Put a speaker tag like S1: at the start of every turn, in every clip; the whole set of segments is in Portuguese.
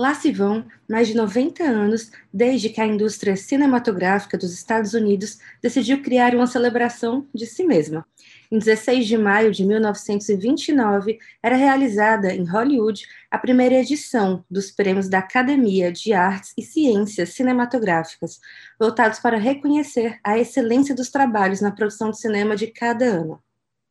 S1: Lá se vão mais de 90 anos desde que a indústria cinematográfica dos Estados Unidos decidiu criar uma celebração de si mesma. Em 16 de maio de 1929, era realizada em Hollywood a primeira edição dos prêmios da Academia de Artes e Ciências Cinematográficas, voltados para reconhecer a excelência dos trabalhos na produção de cinema de cada ano.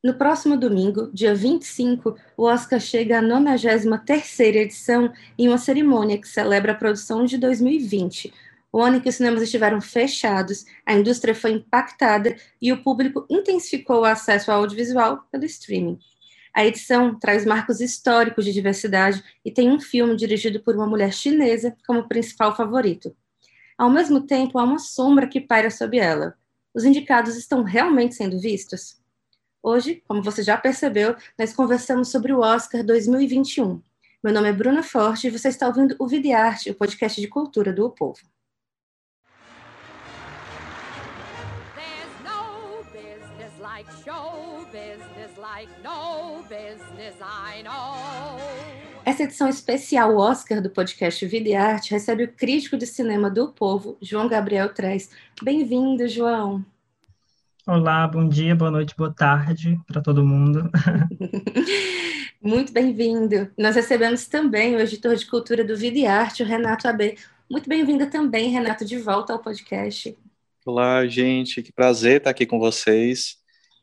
S1: No próximo domingo, dia 25, o Oscar chega à 93ª edição em uma cerimônia que celebra a produção de 2020, o ano em que os cinemas estiveram fechados, a indústria foi impactada e o público intensificou o acesso ao audiovisual pelo streaming. A edição traz marcos históricos de diversidade e tem um filme dirigido por uma mulher chinesa como principal favorito. Ao mesmo tempo, há uma sombra que paira sobre ela. Os indicados estão realmente sendo vistos? Hoje, como você já percebeu, nós conversamos sobre o Oscar 2021. Meu nome é Bruna Forte e você está ouvindo o Videarte, o podcast de cultura do o Povo. Essa edição especial Oscar do podcast Vida e Arte recebe o crítico de cinema do Povo, João Gabriel Trez. Bem-vindo, João.
S2: Olá, bom dia, boa noite, boa tarde para todo mundo.
S1: Muito bem-vindo. Nós recebemos também o editor de cultura do Vida e Arte, o Renato AB. Muito bem-vinda também, Renato, de volta ao podcast.
S3: Olá, gente, que prazer estar aqui com vocês.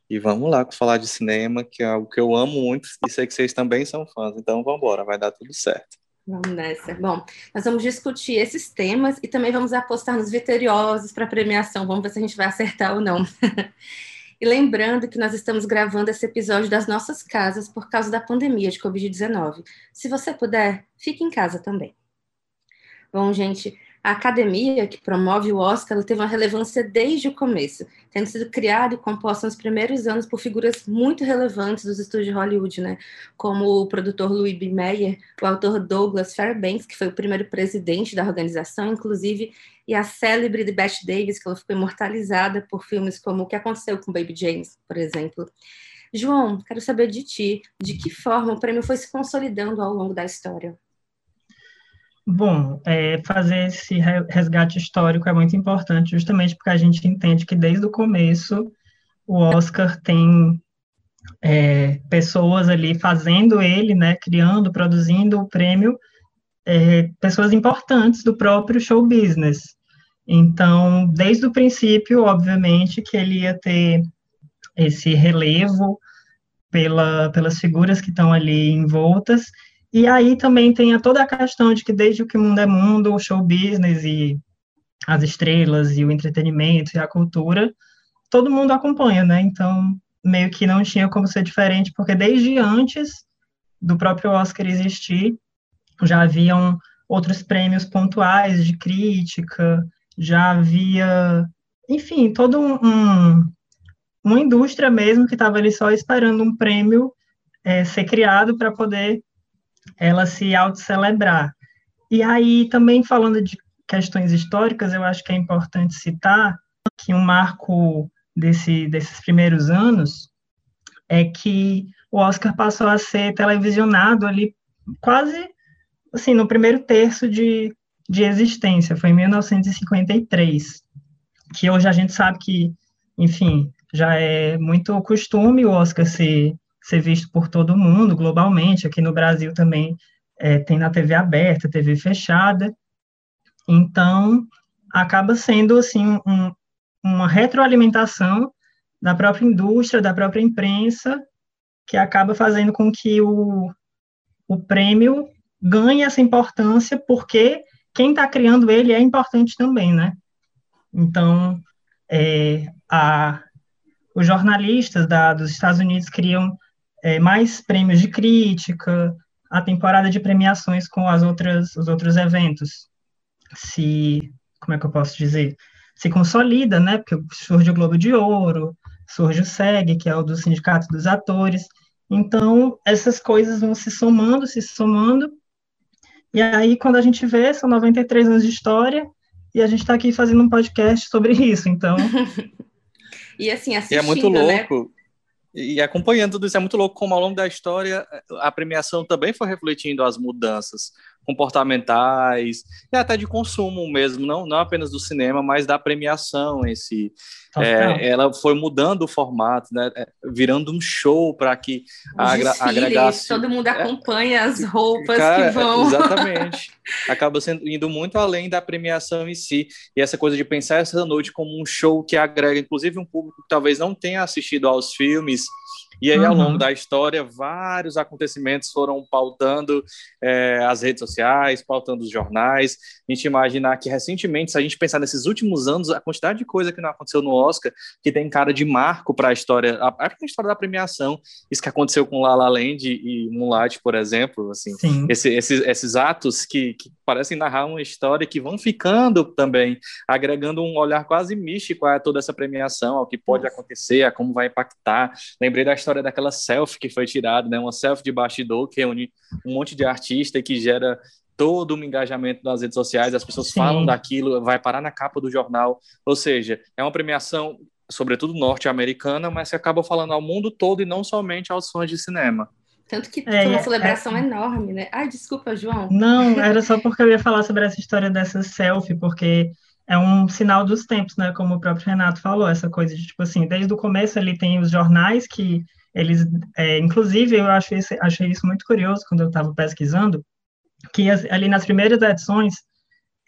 S3: E vamos lá falar de cinema, que é algo que eu amo muito e sei que vocês também são fãs. Então vamos embora, vai dar tudo certo.
S1: Vamos nessa. Bom, nós vamos discutir esses temas e também vamos apostar nos vitoriosos para a premiação. Vamos ver se a gente vai acertar ou não. e lembrando que nós estamos gravando esse episódio das nossas casas por causa da pandemia de Covid-19. Se você puder, fique em casa também. Bom, gente, a academia que promove o Oscar teve uma relevância desde o começo, tendo sido criada e composta nos primeiros anos por figuras muito relevantes dos estúdios de Hollywood, né? Como o produtor Louis B. Mayer, o autor Douglas Fairbanks, que foi o primeiro presidente da organização, inclusive, e a célebre de Bette Davis, que ela ficou imortalizada por filmes como O que aconteceu com Baby James, por exemplo. João, quero saber de ti, de que forma o prêmio foi se consolidando ao longo da história.
S2: Bom, é, fazer esse resgate histórico é muito importante, justamente porque a gente entende que desde o começo o Oscar tem é, pessoas ali fazendo ele, né, criando, produzindo o prêmio, é, pessoas importantes do próprio show business. Então, desde o princípio, obviamente, que ele ia ter esse relevo pela, pelas figuras que estão ali envoltas, e aí também tem toda a questão de que desde o que mundo é mundo, o show business e as estrelas e o entretenimento e a cultura, todo mundo acompanha, né? Então, meio que não tinha como ser diferente, porque desde antes do próprio Oscar existir, já haviam outros prêmios pontuais de crítica, já havia, enfim, toda um, uma indústria mesmo que estava ali só esperando um prêmio é, ser criado para poder ela se autocelebrar. E aí, também falando de questões históricas, eu acho que é importante citar que um marco desse, desses primeiros anos é que o Oscar passou a ser televisionado ali quase assim no primeiro terço de, de existência, foi em 1953, que hoje a gente sabe que, enfim, já é muito costume o Oscar ser ser visto por todo mundo, globalmente. Aqui no Brasil também é, tem na TV aberta, TV fechada. Então, acaba sendo assim um, uma retroalimentação da própria indústria, da própria imprensa, que acaba fazendo com que o, o prêmio ganhe essa importância, porque quem está criando ele é importante também, né? Então, é, a, os jornalistas da, dos Estados Unidos criam é, mais prêmios de crítica, a temporada de premiações com as outras, os outros eventos. Se, como é que eu posso dizer, se consolida, né, porque surge o Globo de Ouro, surge o SEG, que é o do Sindicato dos Atores, então essas coisas vão se somando, se somando, e aí quando a gente vê, são 93 anos de história, e a gente está aqui fazendo um podcast sobre isso, então...
S1: e assim, assistindo, e é
S3: muito né? louco, né? E acompanhando tudo isso, é muito louco como ao longo da história a premiação também foi refletindo as mudanças. Comportamentais e até de consumo mesmo, não, não apenas do cinema, mas da premiação em si. É, ela foi mudando o formato, né, é, virando um show para que
S1: agra agregasse. Todo mundo acompanha é, as roupas cara, que vão.
S3: Exatamente. Acaba sendo indo muito além da premiação em si e essa coisa de pensar essa noite como um show que agrega, inclusive, um público que talvez não tenha assistido aos filmes e aí, uhum. ao longo da história, vários acontecimentos foram pautando é, as redes sociais, pautando os jornais. A gente imaginar que, recentemente, se a gente pensar nesses últimos anos, a quantidade de coisa que não aconteceu no Oscar, que tem cara de marco para a história, a, a história da premiação, isso que aconteceu com La La Land e Moonlight, por exemplo, assim, esse, esses, esses atos que, que parecem narrar uma história que vão ficando também, agregando um olhar quase místico a toda essa premiação, ao que pode Nossa. acontecer, a como vai impactar. Lembrei da história daquela selfie que foi tirada, né? Uma selfie de bastidor que reúne um monte de artista e que gera todo um engajamento nas redes sociais, as pessoas Sim. falam daquilo, vai parar na capa do jornal. Ou seja, é uma premiação, sobretudo norte-americana, mas que acaba falando ao mundo todo e não somente aos fãs de cinema.
S1: Tanto que é, foi uma é, celebração é... enorme, né? Ai, desculpa, João.
S2: Não, era só porque eu ia falar sobre essa história dessa selfie, porque é um sinal dos tempos, né? Como o próprio Renato falou, essa coisa de, tipo assim, desde o começo ali tem os jornais que eles, é, inclusive, eu achei, achei isso muito curioso quando eu estava pesquisando, que as, ali nas primeiras edições,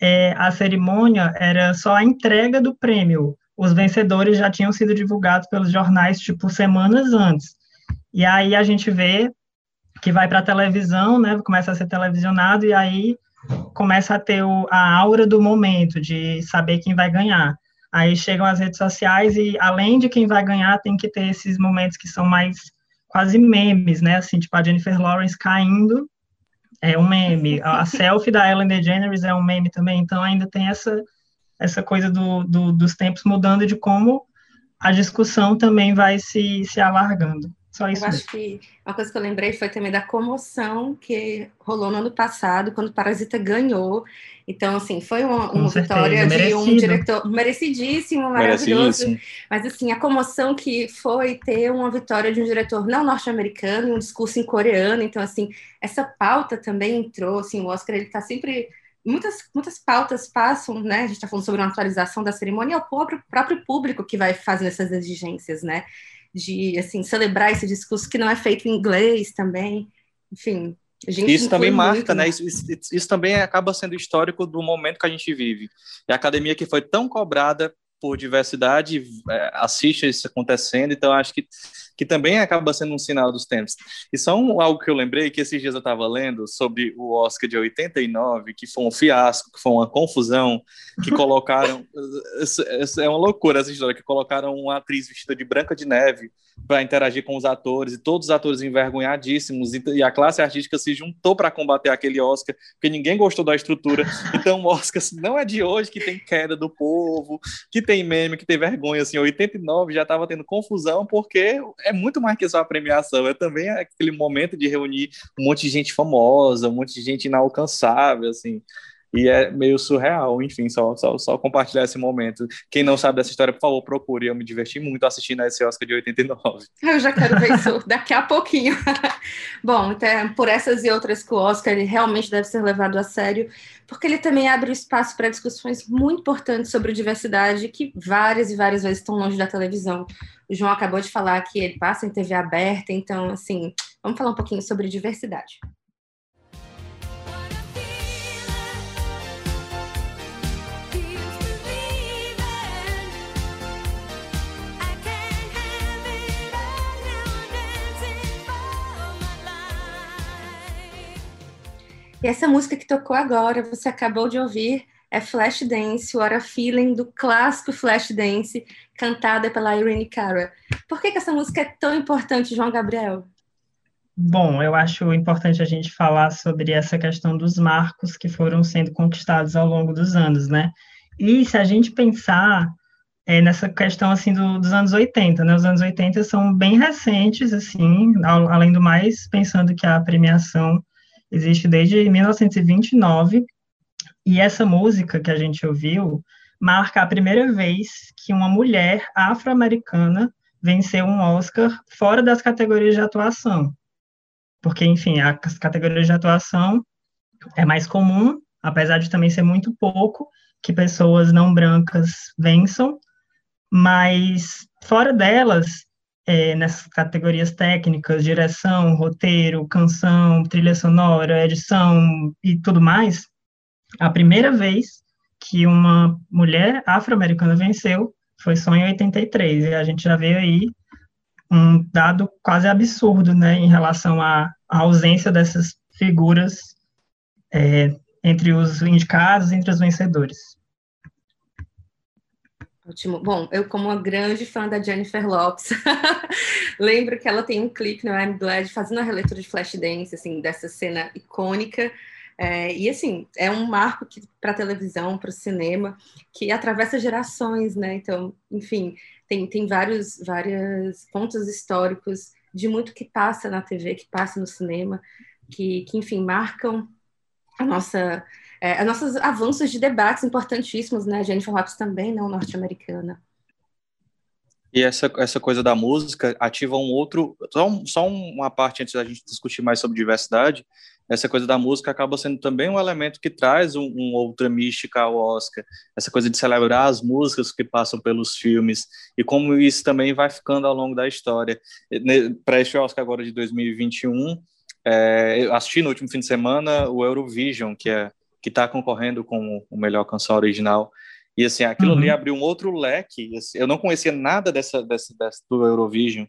S2: é, a cerimônia era só a entrega do prêmio. Os vencedores já tinham sido divulgados pelos jornais, tipo, semanas antes. E aí a gente vê que vai para a televisão, né, começa a ser televisionado, e aí começa a ter o, a aura do momento, de saber quem vai ganhar. Aí chegam as redes sociais e, além de quem vai ganhar, tem que ter esses momentos que são mais quase memes, né? Assim, tipo a Jennifer Lawrence caindo é um meme. A selfie da Ellen DeGeneres é um meme também. Então, ainda tem essa, essa coisa do, do, dos tempos mudando de como a discussão também vai se, se alargando. Só isso.
S1: Eu acho que uma coisa que eu lembrei foi também da comoção que rolou no ano passado, quando o Parasita ganhou. Então, assim, foi uma, uma vitória de um diretor merecidíssimo, maravilhoso. Merecidíssimo. Mas, assim, a comoção que foi ter uma vitória de um diretor não norte-americano, um discurso em coreano. Então, assim, essa pauta também entrou. Assim, o Oscar, ele está sempre muitas, muitas pautas passam, né? A gente está falando sobre uma atualização da cerimônia, é o próprio, próprio público que vai fazendo essas exigências, né? De assim celebrar esse discurso que não é feito em inglês também. Enfim,
S3: isso também marca, muito, né? Isso, isso, isso, também acaba sendo histórico do momento que a gente vive. E a academia que foi tão cobrada por diversidade é, assiste isso acontecendo, então acho que, que também acaba sendo um sinal dos tempos. E só um, algo que eu lembrei, que esses dias eu estava lendo sobre o Oscar de 89, que foi um fiasco, que foi uma confusão, que colocaram... é uma loucura essa história, que colocaram uma atriz vestida de Branca de Neve para interagir com os atores, e todos os atores envergonhadíssimos, e, a classe artística se juntou para combater aquele Oscar, porque ninguém gostou da estrutura. Então, o Oscar não é de hoje que tem queda do povo, que tem meme, que tem vergonha. Assim, 89 já estava tendo confusão, porque é muito mais que só a premiação, é também aquele momento de reunir um monte de gente famosa, um monte de gente inalcançável, assim e é meio surreal, enfim, só, só, só compartilhar esse momento. Quem não sabe dessa história, por favor, procure. Eu me diverti muito assistindo a esse Oscar de 89.
S1: Eu já quero ver isso daqui a pouquinho. Bom, então, por essas e outras que o Oscar ele realmente deve ser levado a sério, porque ele também abre espaço para discussões muito importantes sobre diversidade que várias e várias vezes estão longe da televisão. O João acabou de falar que ele passa em TV aberta, então, assim, vamos falar um pouquinho sobre diversidade. E essa música que tocou agora, você acabou de ouvir, é Flashdance, What a Feeling, do clássico Flashdance, cantada pela Irene Cara. Por que, que essa música é tão importante, João Gabriel?
S2: Bom, eu acho importante a gente falar sobre essa questão dos marcos que foram sendo conquistados ao longo dos anos, né? E se a gente pensar é, nessa questão, assim, do, dos anos 80, né? Os anos 80 são bem recentes, assim, ao, além do mais, pensando que a premiação existe desde 1929, e essa música que a gente ouviu marca a primeira vez que uma mulher afro-americana venceu um Oscar fora das categorias de atuação. Porque, enfim, as categorias de atuação é mais comum, apesar de também ser muito pouco, que pessoas não brancas vençam, mas fora delas, é, nessas categorias técnicas, direção, roteiro, canção, trilha sonora, edição e tudo mais, a primeira vez que uma mulher afro-americana venceu foi só em 83, e a gente já veio aí um dado quase absurdo, né, em relação à, à ausência dessas figuras é, entre os indicados, entre os vencedores.
S1: Ótimo. Bom, eu como uma grande fã da Jennifer Lopes, lembro que ela tem um clipe no I'm Glad fazendo a releitura de Flashdance, assim, dessa cena icônica. É, e assim, é um marco para a televisão, para o cinema, que atravessa gerações, né? Então, enfim, tem, tem vários, vários pontos históricos de muito que passa na TV, que passa no cinema, que, que enfim, marcam a nossa é, nossos avanços de debates importantíssimos, né? Jennifer Lopes também, não norte-americana.
S3: E essa, essa coisa da música ativa um outro. Só, um, só uma parte antes da gente discutir mais sobre diversidade. Essa coisa da música acaba sendo também um elemento que traz um, um outra mística ao Oscar. Essa coisa de celebrar as músicas que passam pelos filmes e como isso também vai ficando ao longo da história. Para este Oscar agora de 2021, é, assisti no último fim de semana o Eurovision, que é que está concorrendo com o melhor canção original. E assim, aquilo uhum. ali abriu um outro leque. Assim, eu não conhecia nada dessa, dessa, dessa do Eurovision.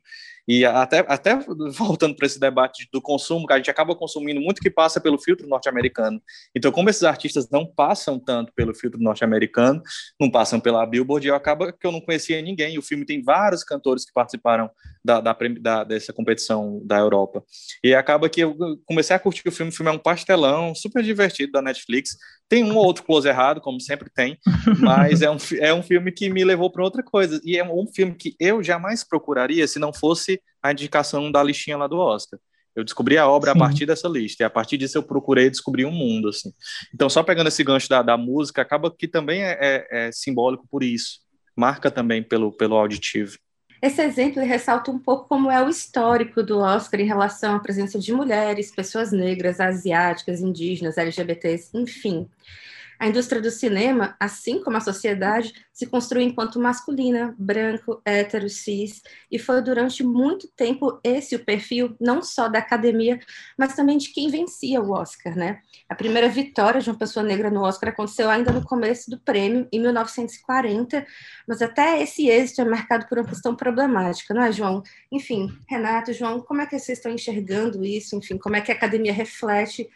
S3: E até, até voltando para esse debate do consumo, que a gente acaba consumindo muito que passa pelo filtro norte-americano. Então, como esses artistas não passam tanto pelo filtro norte-americano, não passam pela Billboard, eu acaba que eu não conhecia ninguém. O filme tem vários cantores que participaram da, da, da, dessa competição da Europa. E acaba que eu comecei a curtir o filme. O filme é um pastelão, super divertido da Netflix. Tem um ou outro close errado, como sempre tem, mas é um, é um filme que me levou para outra coisa. E é um filme que eu jamais procuraria se não fosse a indicação da listinha lá do Oscar. Eu descobri a obra Sim. a partir dessa lista, e a partir disso eu procurei descobrir um mundo, assim. Então, só pegando esse gancho da, da música, acaba que também é, é, é simbólico por isso. Marca também pelo, pelo auditivo.
S1: Esse exemplo ressalta um pouco como é o histórico do Oscar em relação à presença de mulheres, pessoas negras, asiáticas, indígenas, LGBTs, enfim. A indústria do cinema, assim como a sociedade, se construiu enquanto masculina, branco, hétero, cis, e foi durante muito tempo esse o perfil não só da academia, mas também de quem vencia o Oscar, né? A primeira vitória de uma pessoa negra no Oscar aconteceu ainda no começo do prêmio, em 1940, mas até esse êxito é marcado por uma questão problemática, não é, João? Enfim, Renato, João, como é que vocês estão enxergando isso? Enfim, como é que a academia reflete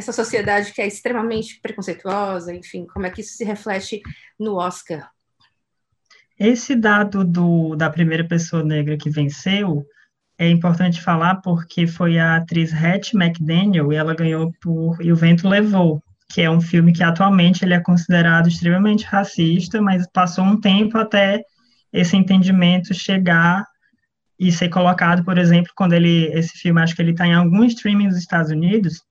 S1: essa sociedade que é extremamente preconceituosa, enfim, como é que isso se reflete no Oscar?
S2: Esse dado do, da primeira pessoa negra que venceu é importante falar porque foi a atriz Hattie McDaniel e ela ganhou por E o Vento Levou, que é um filme que atualmente ele é considerado extremamente racista, mas passou um tempo até esse entendimento chegar e ser colocado, por exemplo, quando ele esse filme acho que ele está em algum streaming dos Estados Unidos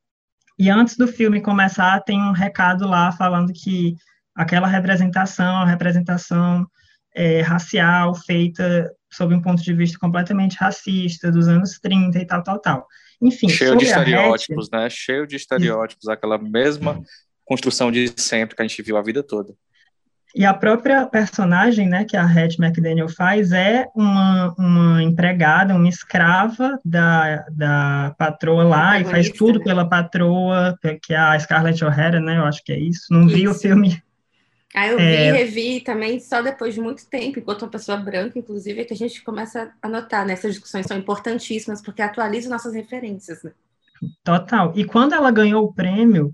S2: e antes do filme começar, tem um recado lá falando que aquela representação, a representação é, racial feita sob um ponto de vista completamente racista, dos anos 30 e tal, tal, tal. Enfim.
S3: Cheio de estereótipos, Hattie, né? Cheio de estereótipos, aquela mesma construção de sempre que a gente viu a vida toda.
S2: E a própria personagem, né, que a Hattie McDaniel faz, é uma, uma empregada, uma escrava da, da patroa lá, e faz tudo né? pela patroa, que é a Scarlett O'Hara, né, eu acho que é isso. Não isso. vi o filme.
S1: Ah, eu vi e é... revi também só depois de muito tempo, enquanto uma pessoa branca, inclusive, é que a gente começa a notar, né, essas discussões são importantíssimas, porque atualizam nossas referências, né?
S2: Total. E quando ela ganhou o prêmio,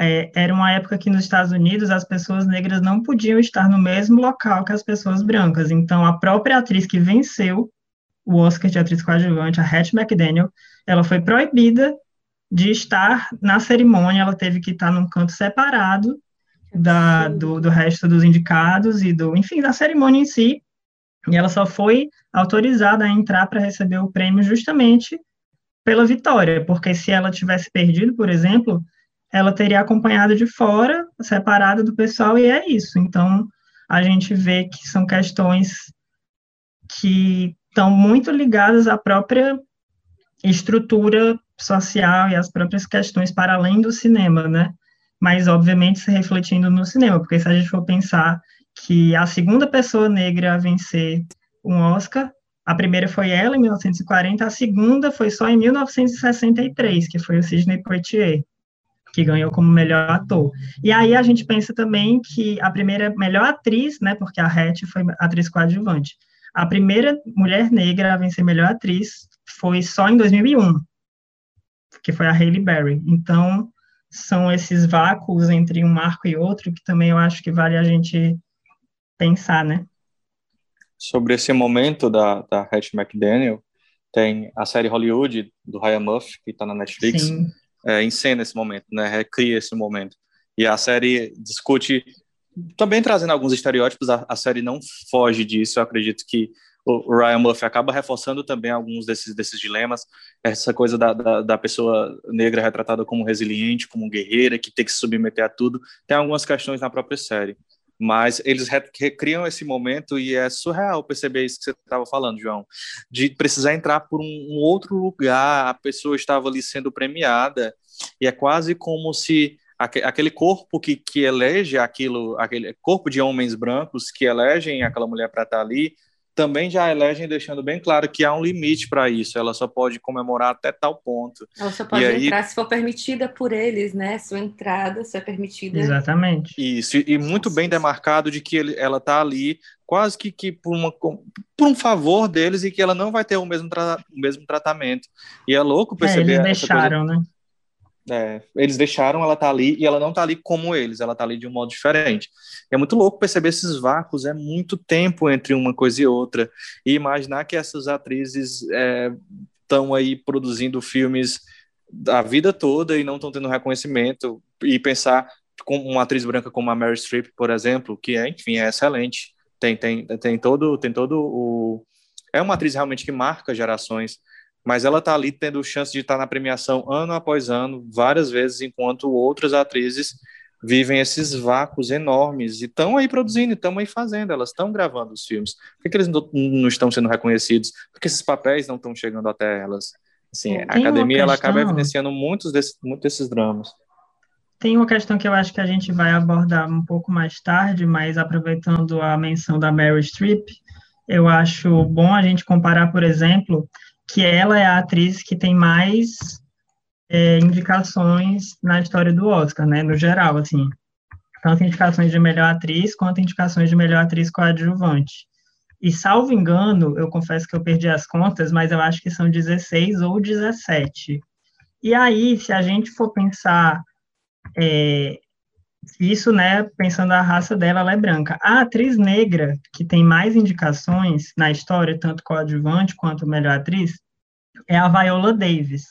S2: é, era uma época que nos Estados Unidos as pessoas negras não podiam estar no mesmo local que as pessoas brancas. Então, a própria atriz que venceu o Oscar de atriz coadjuvante, a Hattie McDaniel, ela foi proibida de estar na cerimônia, ela teve que estar num canto separado da, do, do resto dos indicados e do, enfim, da cerimônia em si, e ela só foi autorizada a entrar para receber o prêmio justamente pela vitória, porque se ela tivesse perdido, por exemplo, ela teria acompanhado de fora, separada do pessoal, e é isso. Então, a gente vê que são questões que estão muito ligadas à própria estrutura social e as próprias questões para além do cinema, né? Mas, obviamente, se refletindo no cinema, porque se a gente for pensar que a segunda pessoa negra a vencer um Oscar, a primeira foi ela, em 1940, a segunda foi só em 1963, que foi o Sidney Poitier, que ganhou como melhor ator. E aí a gente pensa também que a primeira melhor atriz, né, porque a Hattie foi atriz coadjuvante, a primeira mulher negra a vencer melhor atriz foi só em 2001, que foi a Hailey Berry. Então, são esses vácuos entre um marco e outro que também eu acho que vale a gente pensar, né?
S3: Sobre esse momento da, da Hattie McDaniel, tem a série Hollywood, do Ryan Murphy, que está na Netflix, é, em cena esse momento, né? Recria esse momento. E a série discute, também trazendo alguns estereótipos, a, a série não foge disso, eu acredito que o Ryan Murphy acaba reforçando também alguns desses, desses dilemas, essa coisa da, da, da, pessoa negra retratada como resiliente, como guerreira, que tem que se submeter a tudo, tem algumas questões na própria série, mas eles recriam esse momento e é surreal perceber isso que você estava falando, João, de precisar entrar por um, um outro lugar, a pessoa estava ali sendo premiada, e é quase como se aquele corpo que, que elege aquilo, aquele corpo de homens brancos que elegem aquela mulher para estar ali, também já elegem deixando bem claro que há um limite para isso, ela só pode comemorar até tal ponto.
S1: Ela só pode e entrar aí... se for permitida por eles, né? Sua entrada, se é permitida.
S2: Exatamente.
S3: Isso, e muito bem demarcado de que ele, ela está ali quase que, que por, uma, por um favor deles e que ela não vai ter o mesmo, tra... o mesmo tratamento. E é louco perceber.
S2: É, eles deixaram, coisa... né?
S3: É, eles deixaram ela tá ali e ela não tá ali como eles, ela tá ali de um modo diferente. é muito louco perceber esses vácuos, é muito tempo entre uma coisa e outra. E imaginar que essas atrizes estão é, aí produzindo filmes a vida toda e não estão tendo reconhecimento. E pensar com uma atriz branca como a Mary Streep, por exemplo, que é, enfim, é excelente. Tem, tem, tem todo, tem todo o. É uma atriz realmente que marca gerações mas ela está ali tendo chance de estar tá na premiação ano após ano, várias vezes, enquanto outras atrizes vivem esses vácuos enormes e estão aí produzindo, estão aí fazendo, elas estão gravando os filmes. Por que, que eles não, não, estão sendo reconhecidos? Porque esses papéis não estão chegando até elas. Assim, a academia ela acaba evidenciando muitos desses, muitos desses dramas.
S2: Tem uma questão que eu acho que a gente vai abordar um pouco mais tarde, mas aproveitando a menção da Meryl Streep, eu acho bom a gente comparar, por exemplo, que ela é a atriz que tem mais é, indicações na história do Oscar, né, no geral, assim, tanto indicações de melhor atriz quanto indicações de melhor atriz coadjuvante. E, salvo engano, eu confesso que eu perdi as contas, mas eu acho que são 16 ou 17. E aí, se a gente for pensar é, isso, né, pensando a raça dela, ela é branca. A atriz negra, que tem mais indicações na história, tanto coadjuvante quanto melhor atriz, é a Viola Davis,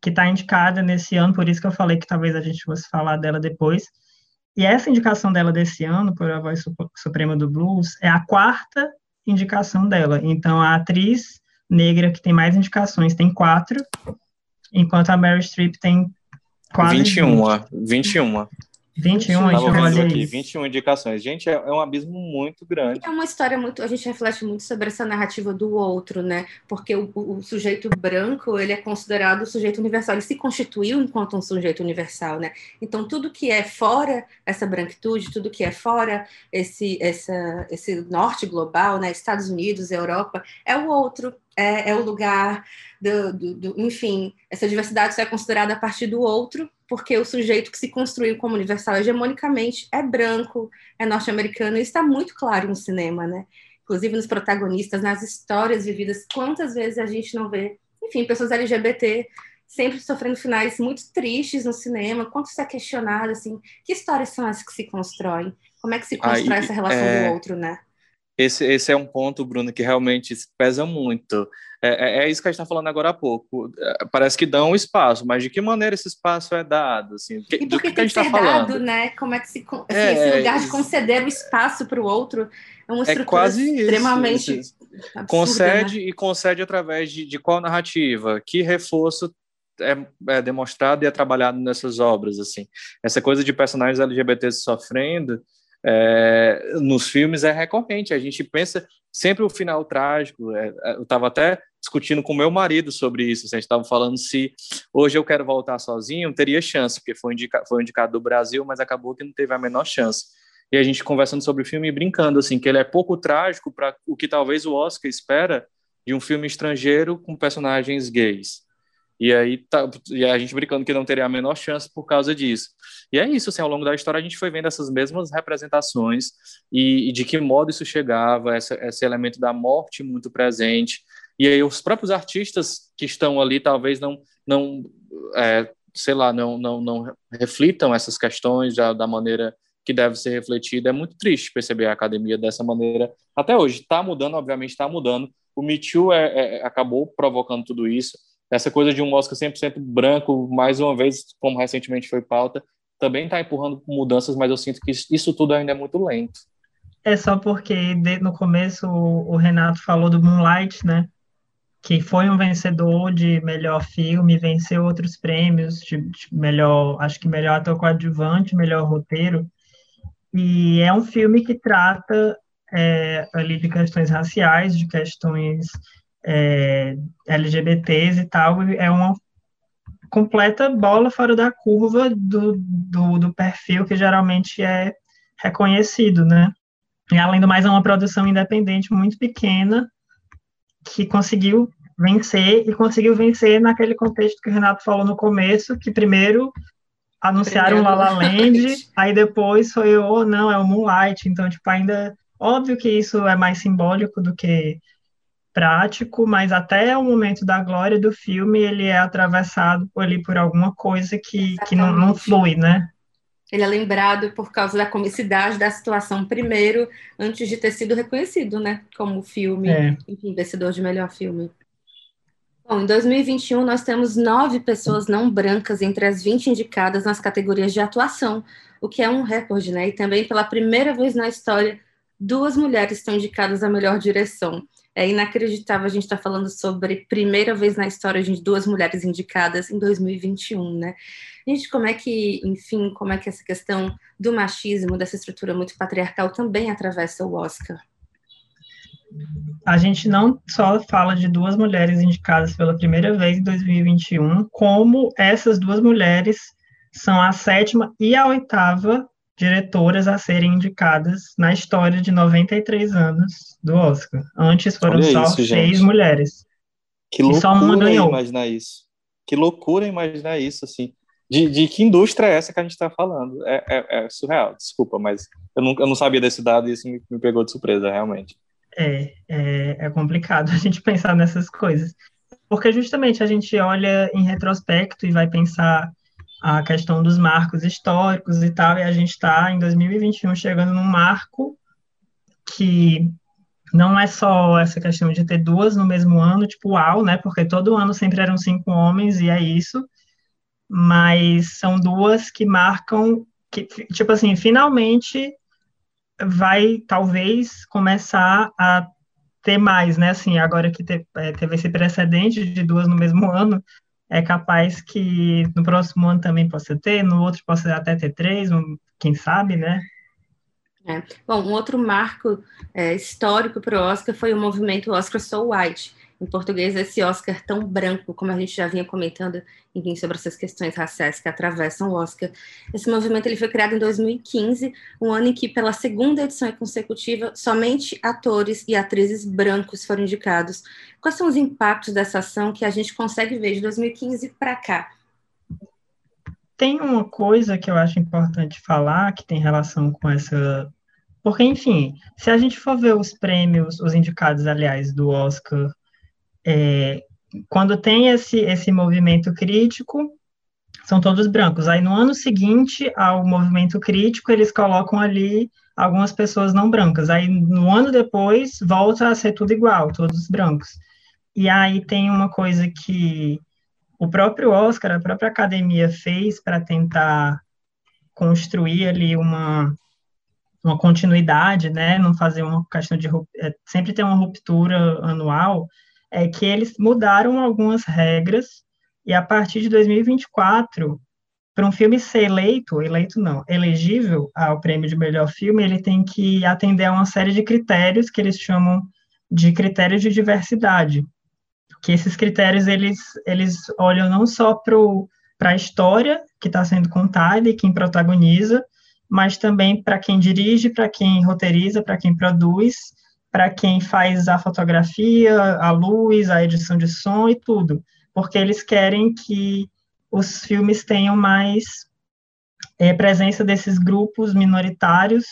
S2: que está indicada nesse ano, por isso que eu falei que talvez a gente fosse falar dela depois. E essa indicação dela desse ano, por A Voz Suprema do Blues, é a quarta indicação dela. Então, a atriz negra que tem mais indicações tem quatro, enquanto a Mary Streep tem quase
S3: 21. 20. 21.
S2: 21,
S3: Estava vendo aqui, 21 indicações. Gente, é, é, um abismo muito grande.
S1: É uma história muito. A gente reflete muito sobre essa narrativa do outro, né? Porque o, o, sujeito branco, ele é considerado o sujeito universal. Ele se constituiu enquanto um sujeito universal, né? Então, tudo que é fora essa branquitude, tudo que é fora esse, essa, esse norte global, né? Estados Unidos, Europa, é o outro é, é o lugar do, do, do, enfim, essa diversidade só é considerada a partir do outro, porque o sujeito que se construiu como universal hegemonicamente é branco, é norte-americano, e isso está muito claro no cinema, né? Inclusive nos protagonistas, nas histórias vividas, quantas vezes a gente não vê, enfim, pessoas LGBT sempre sofrendo finais muito tristes no cinema, quanto isso é questionado, assim, que histórias são essas que se constroem? Como é que se constrói essa relação é... do outro, né?
S3: Esse, esse é um ponto, Bruno, que realmente pesa muito. É, é, é, isso que a gente está falando agora há pouco. É, parece que dão espaço, mas de que maneira esse espaço é dado? Assim,
S1: e do que, que a gente está falando? né? Como é que se assim, é, esse lugar de conceder o espaço para o outro é uma é estrutura quase extremamente isso, absurda,
S3: concede
S1: né?
S3: e concede através de, de qual narrativa? Que reforço é, é, demonstrado e é trabalhado nessas obras assim? Essa coisa de personagens LGBTs sofrendo é, nos filmes é recorrente. A gente pensa sempre o final trágico. É, é eu estava até discutindo com meu marido sobre isso. Assim, a gente estava falando se hoje eu quero voltar sozinho, teria chance, porque foi, indica, foi indicado do Brasil, mas acabou que não teve a menor chance. E a gente conversando sobre o filme e brincando, assim, que ele é pouco trágico para o que talvez o Oscar espera de um filme estrangeiro com personagens gays. E aí tá, e a gente brincando que não teria a menor chance por causa disso. E é isso, assim, ao longo da história a gente foi vendo essas mesmas representações e, e de que modo isso chegava, essa, esse elemento da morte muito presente. E aí os próprios artistas que estão ali talvez não, não é, sei lá, não, não, não reflitam essas questões da, da maneira que deve ser refletida. É muito triste perceber a academia dessa maneira. Até hoje está mudando, obviamente está mudando. O Me Too é, é, acabou provocando tudo isso essa coisa de um Oscar 100% branco, mais uma vez, como recentemente foi pauta, também está empurrando mudanças, mas eu sinto que isso tudo ainda é muito lento.
S2: É só porque no começo o Renato falou do Moonlight, né? Que foi um vencedor de melhor filme, venceu outros prêmios de, de melhor, acho que melhor ator coadjuvante, melhor roteiro. E é um filme que trata é, ali de questões raciais, de questões é, LGBTs e tal, é uma completa bola fora da curva do, do, do, perfil que geralmente é reconhecido, né? E além do mais, é uma produção independente muito pequena que conseguiu vencer e conseguiu vencer naquele contexto que o Renato falou no começo, que primeiro anunciaram La La Land, aí depois foi, oh, não, é o Moonlight, então, tipo, ainda, óbvio que isso é mais simbólico do que prático, mas até o momento da glória do filme ele é atravessado ali por alguma coisa que, que não, não flui, né?
S1: Ele é lembrado por causa da comicidade da situação primeiro, antes de ter sido reconhecido, né? Como filme, é. enfim, vencedor de melhor filme. Bom, em 2021 nós temos nove pessoas não brancas entre as 20 indicadas nas categorias de atuação, o que é um recorde, né? E também pela primeira vez na história, duas mulheres estão indicadas à melhor direção. É inacreditável a gente estar tá falando sobre primeira vez na história de duas mulheres indicadas em 2021, né? Gente, como é que, enfim, como é que essa questão do machismo, dessa estrutura muito patriarcal também atravessa o Oscar?
S2: A gente não só fala de duas mulheres indicadas pela primeira vez em 2021, como essas duas mulheres são a sétima e a oitava diretoras a serem indicadas na história de 93 anos do Oscar. Antes foram Olha só isso, seis gente. mulheres.
S3: Que loucura só uma ganhou. imaginar isso. Que loucura imaginar isso, assim. De, de que indústria é essa que a gente está falando? É, é, é, surreal, desculpa, mas eu não, eu não sabia desse dado e isso me, me pegou de surpresa, realmente.
S2: É, é, é complicado a gente pensar nessas coisas. Porque justamente a gente olha em retrospecto e vai pensar a questão dos marcos históricos e tal, e a gente está em 2021 chegando num marco que não é só essa questão de ter duas no mesmo ano, tipo, uau, né? Porque todo ano sempre eram cinco homens e é isso, mas são duas que marcam que, tipo assim, finalmente vai talvez começar a ter mais, né? Assim, agora que é, teve esse precedente de duas no mesmo ano, é capaz que no próximo ano também possa ter, no outro possa até ter três, quem sabe, né?
S1: É. Bom, um outro marco é, histórico para o Oscar foi o movimento Oscar So White, em português, esse Oscar tão branco, como a gente já vinha comentando, enfim, sobre essas questões raciais que atravessam o Oscar. Esse movimento ele foi criado em 2015, um ano em que, pela segunda edição consecutiva, somente atores e atrizes brancos foram indicados. Quais são os impactos dessa ação que a gente consegue ver de 2015 para cá?
S2: Tem uma coisa que eu acho importante falar, que tem relação com essa porque, enfim, se a gente for ver os prêmios, os indicados, aliás, do Oscar é, quando tem esse, esse movimento crítico, são todos brancos. Aí no ano seguinte ao movimento crítico, eles colocam ali algumas pessoas não brancas. Aí no ano depois volta a ser tudo igual, todos brancos. E aí tem uma coisa que o próprio Oscar, a própria academia fez para tentar construir ali uma uma continuidade, né, não fazer uma questão de é, sempre ter uma ruptura anual é que eles mudaram algumas regras e a partir de 2024 para um filme ser eleito, eleito não, elegível ao prêmio de melhor filme, ele tem que atender a uma série de critérios que eles chamam de critérios de diversidade. Que esses critérios eles, eles olham não só para a história que está sendo contada e quem protagoniza, mas também para quem dirige, para quem roteiriza, para quem produz, para quem faz a fotografia, a luz, a edição de som e tudo, porque eles querem que os filmes tenham mais é, presença desses grupos minoritários,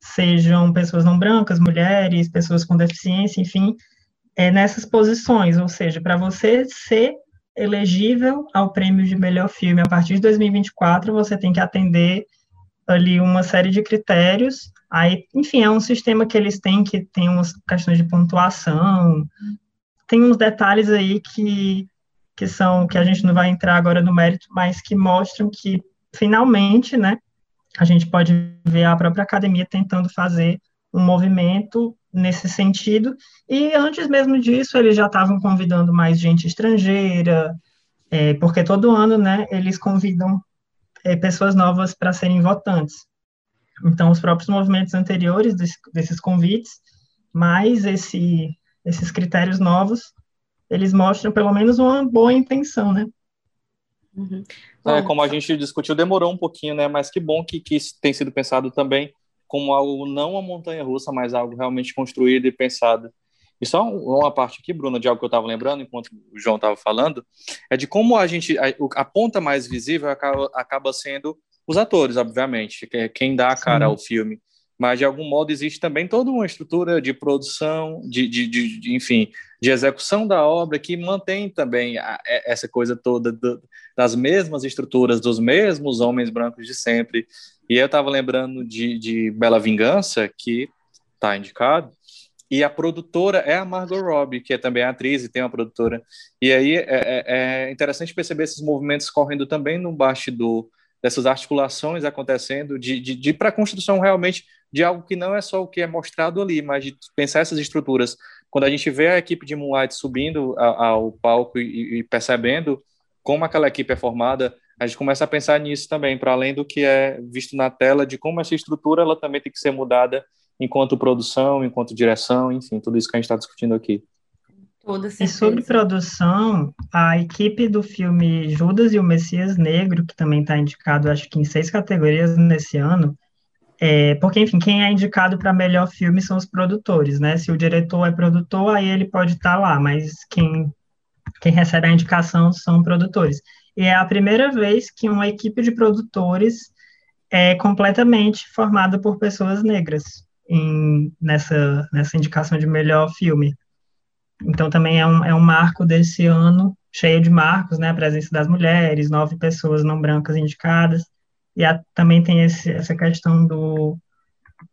S2: sejam pessoas não brancas, mulheres, pessoas com deficiência, enfim, é, nessas posições. Ou seja, para você ser elegível ao prêmio de melhor filme a partir de 2024, você tem que atender ali uma série de critérios. Aí, enfim, é um sistema que eles têm que tem umas questões de pontuação, tem uns detalhes aí que que são que a gente não vai entrar agora no mérito, mas que mostram que finalmente, né, a gente pode ver a própria academia tentando fazer um movimento nesse sentido. E antes mesmo disso, eles já estavam convidando mais gente estrangeira, é, porque todo ano, né, eles convidam é, pessoas novas para serem votantes. Então, os próprios movimentos anteriores desse, desses convites, mais esse, esses critérios novos, eles mostram pelo menos uma boa intenção, né?
S3: Uhum. É, como a gente discutiu, demorou um pouquinho, né? Mas que bom que, que isso tem sido pensado também como algo não a montanha russa, mas algo realmente construído e pensado. E só uma parte aqui, Bruna, de algo que eu estava lembrando enquanto o João estava falando, é de como a gente a, a, ponta mais visível acaba, acaba sendo os atores, obviamente, que é quem dá a cara Sim. ao filme mas de algum modo existe também toda uma estrutura de produção, de, de, de, de enfim, de execução da obra que mantém também a, essa coisa toda do, das mesmas estruturas, dos mesmos homens brancos de sempre. E eu estava lembrando de, de Bela Vingança, que está indicado, e a produtora é a Margot Robbie, que é também atriz e tem uma produtora. E aí é, é, é interessante perceber esses movimentos correndo também no bastidor, dessas articulações acontecendo, de, de, de para a construção realmente de algo que não é só o que é mostrado ali, mas de pensar essas estruturas. Quando a gente vê a equipe de Moonlight subindo ao palco e, e percebendo como aquela equipe é formada, a gente começa a pensar nisso também, para além do que é visto na tela, de como essa estrutura ela também tem que ser mudada enquanto produção, enquanto direção, enfim, tudo isso que a gente está discutindo aqui.
S2: E sobre produção, a equipe do filme Judas e o Messias Negro, que também está indicado, acho que em seis categorias nesse ano, é, porque, enfim, quem é indicado para melhor filme são os produtores, né? Se o diretor é produtor, aí ele pode estar tá lá, mas quem, quem recebe a indicação são produtores. E é a primeira vez que uma equipe de produtores é completamente formada por pessoas negras em, nessa, nessa indicação de melhor filme. Então, também é um, é um marco desse ano, cheio de marcos, né? A presença das mulheres, nove pessoas não brancas indicadas. E a, também tem esse, essa questão do,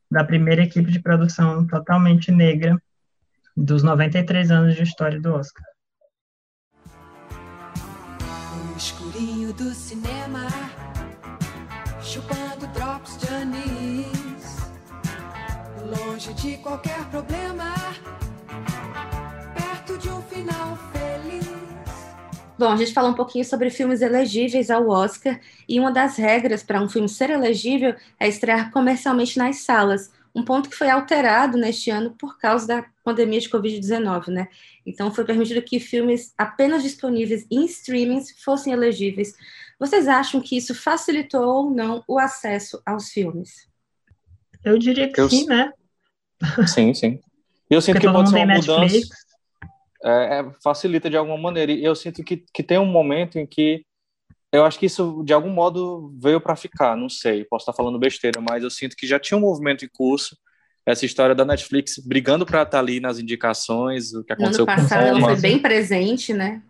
S2: da primeira equipe de produção totalmente negra dos 93 anos de história do Oscar.
S4: No escurinho do cinema, chupando drops de anis, longe de qualquer problema.
S1: Bom, a gente falou um pouquinho sobre filmes elegíveis ao Oscar, e uma das regras para um filme ser elegível é estrear comercialmente nas salas, um ponto que foi alterado neste ano por causa da pandemia de Covid-19, né? Então foi permitido que filmes apenas disponíveis em streamings fossem elegíveis. Vocês acham que isso facilitou ou não o acesso aos filmes?
S2: Eu diria que Eu... sim, né?
S3: Sim, sim. Eu sinto Porque que pode ser uma mudança. É, é, facilita de alguma maneira. E eu sinto que, que tem um momento em que eu acho que isso, de algum modo, veio para ficar. Não sei, posso estar falando besteira, mas eu sinto que já tinha um movimento em curso. Essa história da Netflix brigando para estar ali nas indicações, o que aconteceu
S1: no ano passado ela foi bem presente, né?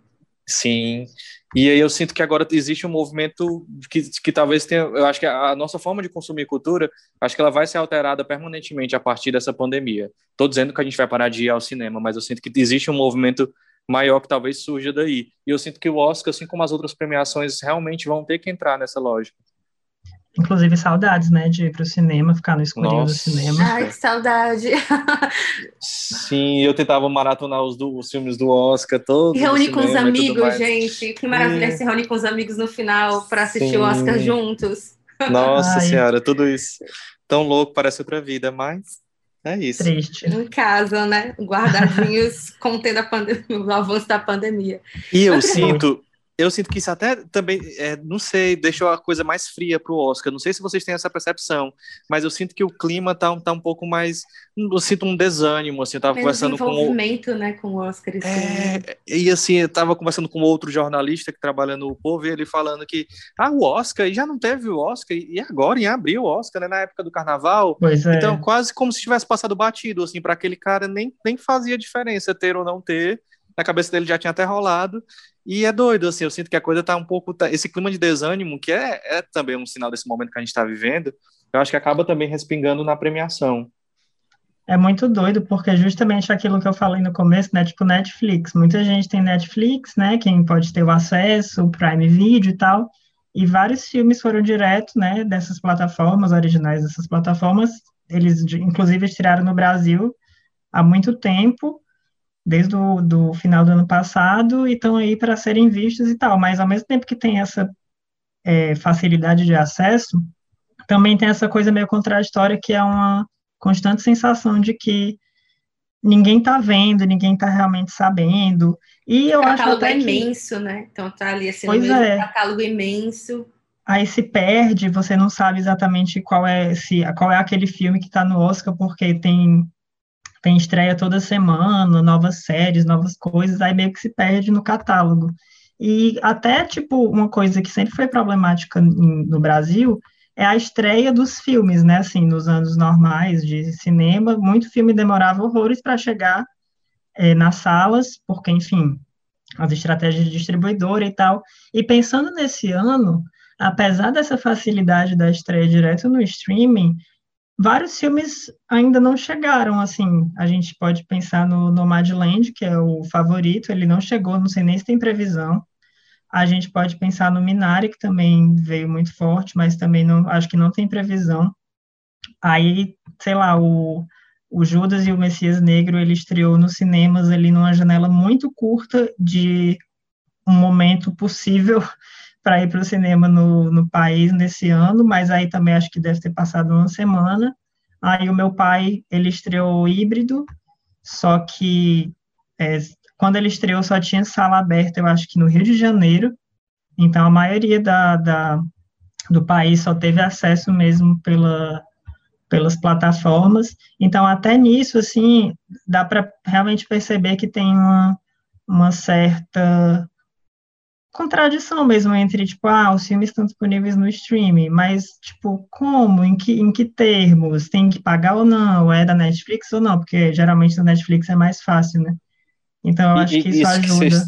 S3: Sim. E aí eu sinto que agora existe um movimento que, que talvez tenha. Eu acho que a, nossa forma de consumir cultura, acho que ela vai ser alterada permanentemente a partir dessa pandemia. Estou dizendo que a gente vai parar de ir ao cinema, mas eu sinto que existe um movimento maior que talvez surja daí. E eu sinto que o Oscar, assim como as outras premiações, realmente vão ter que entrar nessa lógica.
S2: Inclusive, saudades, né, de ir pro cinema, ficar no escurinho
S3: Nossa.
S2: do cinema.
S1: Ai, que saudade.
S3: Sim, eu tentava maratonar os, do- os filmes do Oscar todos.
S1: E reunir com os amigos, gente. Que maravilha
S3: É.
S1: se reunir com os amigos no final para assistir
S3: Sim.
S1: o Oscar juntos.
S3: Nossa
S2: Ai.
S3: senhora, tudo isso. Tão louco, parece outra vida, mas é isso.
S2: Triste.
S1: Em casa, né? Guardadinhos, contendo a pandemia, o avanço da pandemia.
S3: E eu
S1: queria-
S3: sinto, eu sinto que isso até também, é, não sei, deixou a coisa mais fria pro Oscar. Não sei se vocês têm essa percepção, mas eu sinto que o clima tá, um- tá um pouco mais. Eu sinto um desânimo, assim, eu tava
S1: Menos
S3: conversando com. o-
S1: envolvimento, né, com o Oscar. esse ano.
S3: É, e assim, eu tava conversando com outro jornalista que trabalha no Povo, e ele falando que, ah, o Oscar, e já não teve o Oscar, e agora, em abril, o Oscar, né, na época do carnaval.
S2: Pois é.
S3: Então, quase como se tivesse passado batido, assim, para aquele cara nem, nem fazia diferença ter ou não ter. Na cabeça dele já tinha até rolado. E é doido, assim, eu sinto que a coisa tá um pouco. tá- esse clima de desânimo, que é, é também um sinal desse momento que a gente tá vivendo, eu acho que acaba também respingando na premiação.
S2: É muito doido, porque justamente aquilo que eu falei no começo, né? Tipo Netflix. Muita gente tem Netflix, né? Quem pode ter o acesso, o Prime Video e tal. E vários filmes foram direto, né? Dessas plataformas, originais dessas plataformas. Eles, inclusive, estrearam no Brasil há muito tempo, desde o do final do ano passado, e estão aí para serem vistos e tal. Mas ao mesmo tempo que tem essa é, facilidade de acesso, também tem essa coisa meio contraditória que é uma constante sensação de que ninguém está vendo, ninguém está realmente sabendo. E eu
S1: o
S2: acho
S1: catálogo
S2: até
S1: é
S2: que
S1: imenso, né? Então tá ali assim,
S2: Pois é.
S1: catálogo imenso.
S2: aí se perde, você não sabe exatamente qual é se qual é aquele filme que está no Oscar, porque tem tem estreia toda semana, novas séries, novas coisas, aí meio que se perde no catálogo. E até, tipo, uma coisa que sempre foi problemática em- no Brasil é a estreia dos filmes, né? Assim, nos anos normais de cinema, muito filme demorava horrores para chegar eh, nas salas, porque, enfim, as estratégias de distribuidora e tal. E pensando nesse ano, apesar dessa facilidade da estreia direto no streaming, vários filmes ainda não chegaram, assim, a gente pode pensar no Nomadland, que é o favorito, ele não chegou, não sei nem se tem previsão, a gente pode pensar no Minari, que também veio muito forte, mas também não, acho que não tem previsão, aí, sei lá, o, o Judas e o Messias Negro, ele estreou nos cinemas ali numa janela muito curta de um momento possível para ir para o cinema no, no país nesse ano, mas aí também acho que deve ter passado uma semana. Aí o meu pai, ele estreou híbrido, só que é, quando ele estreou só tinha sala aberta, eu acho que no Rio de Janeiro, então a maioria da, da, do país só teve acesso mesmo pela, pelas plataformas, então até nisso, assim, dá para realmente perceber que tem uma, uma certa contradição mesmo entre, tipo, ah, os filmes estão disponíveis no streaming, mas, tipo, como? Em que, em que termos? Tem que pagar ou não? É da Netflix ou não? Porque geralmente na Netflix é mais fácil, né? Então, eu acho
S3: e-
S2: que isso ajuda.
S3: vocês,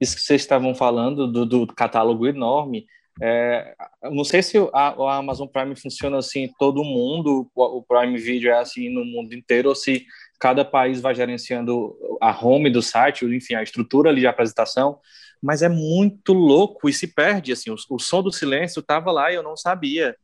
S3: isso que vocês estavam falando do, do catálogo enorme, é, não sei se a, a Amazon Prime funciona assim em todo mundo, o, o Prime Video é assim no mundo inteiro, ou se cada país vai gerenciando a home do site, enfim, a estrutura ali de apresentação, mas é muito louco e se perde, assim, o, o som do silêncio estava lá e eu não sabia.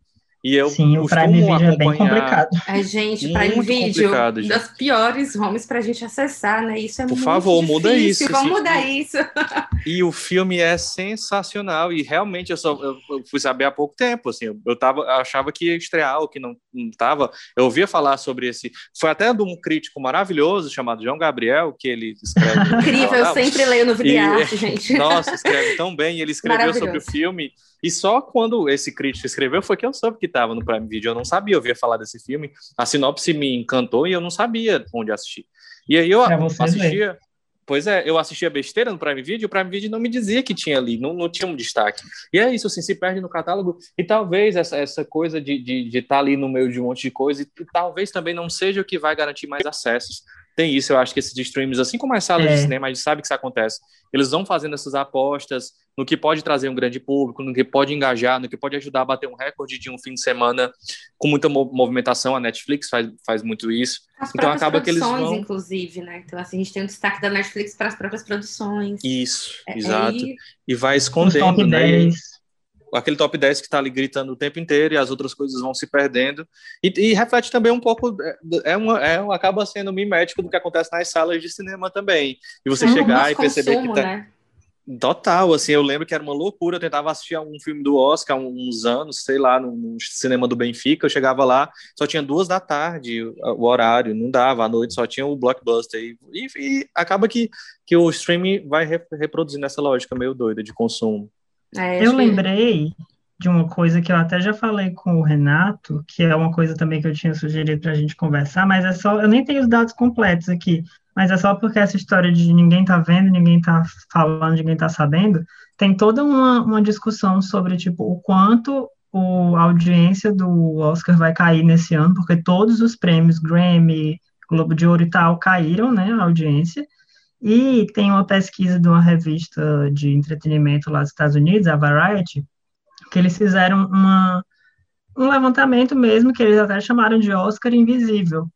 S3: E eu
S2: Sim, o Prime Video é bem complicado.
S1: A gente,
S3: Muito
S1: Prime Video,
S3: complicado, gente.
S1: das piores homes pra gente acessar, né? Isso é
S3: Por
S1: muito
S3: favor,
S1: difícil.
S3: muda isso,
S1: Vamos
S3: assim.
S1: mudar isso.
S3: E o filme é sensacional e realmente eu só eu, eu fui saber há pouco tempo, assim, eu, eu tava eu achava que ia estrear o que não, não tava. Eu ouvia falar sobre esse, foi até de um crítico maravilhoso chamado João Gabriel, que ele escreve
S1: Incrível, eu sempre leio no Vida e
S3: E-
S1: Arte, gente.
S3: Nossa, escreve tão bem. Ele escreveu sobre o filme. E só quando esse crítico escreveu foi que eu soube que estava no Prime Video. Eu não sabia, eu ouvia falar desse filme. A sinopse me encantou e eu não sabia onde assistir. E aí eu assistia. Pois é, eu assistia besteira no Prime Video, o Prime Video não me dizia que tinha ali, não, não tinha um destaque. E é isso, assim, se perde no catálogo, e talvez essa, essa coisa de estar de, de tá ali no meio de um monte de coisa, e talvez também não seja o que vai garantir mais acessos. Tem isso, eu acho que esses streams, assim como as salas
S2: É.
S3: de cinema, a gente sabe que isso acontece. Eles vão fazendo essas apostas no que pode trazer um grande público, no que pode engajar, no que pode ajudar a bater um recorde de um fim de semana com muita mo- movimentação. A Netflix faz, faz muito isso.
S1: As
S3: Então acaba que eles
S1: produções,
S3: vão-
S1: inclusive, né? Então, assim, a gente tem um destaque da Netflix para as próprias produções.
S3: Isso,
S1: É-
S3: exato.
S1: aí-
S3: E vai escondendo, né?
S2: 10.
S3: Aquele top 10 que está ali gritando o tempo inteiro e as outras coisas vão se perdendo. E, e reflete também um pouco, é, é uma, é um, acaba sendo mimético do que acontece nas salas de cinema também. E você chegar e perceber consumo, que tá. Né? Total, assim, eu lembro que era uma loucura, eu tentava assistir um filme do Oscar há uns anos, sei lá, no cinema do Benfica, eu chegava lá, só tinha duas da tarde o horário, não dava, à noite só tinha o Blockbuster, e, e, e acaba que, que o streaming vai reproduzindo essa lógica meio doida de consumo.
S2: É, eu lembrei de uma coisa que eu até já falei com o Renato, que é uma coisa também que eu tinha sugerido para a gente conversar, mas é só, eu nem tenho os dados completos aqui, mas é só porque essa história de ninguém tá vendo, ninguém tá falando, ninguém tá sabendo, tem toda uma, uma discussão sobre, tipo, o quanto o, a audiência do Oscar vai cair nesse ano, porque todos os prêmios, Grammy, Globo de Ouro e tal, caíram, né, a audiência, e tem uma pesquisa de uma revista de entretenimento lá dos Estados Unidos, a Variety, que eles fizeram uma, um levantamento mesmo, que eles até chamaram de Oscar Invisível,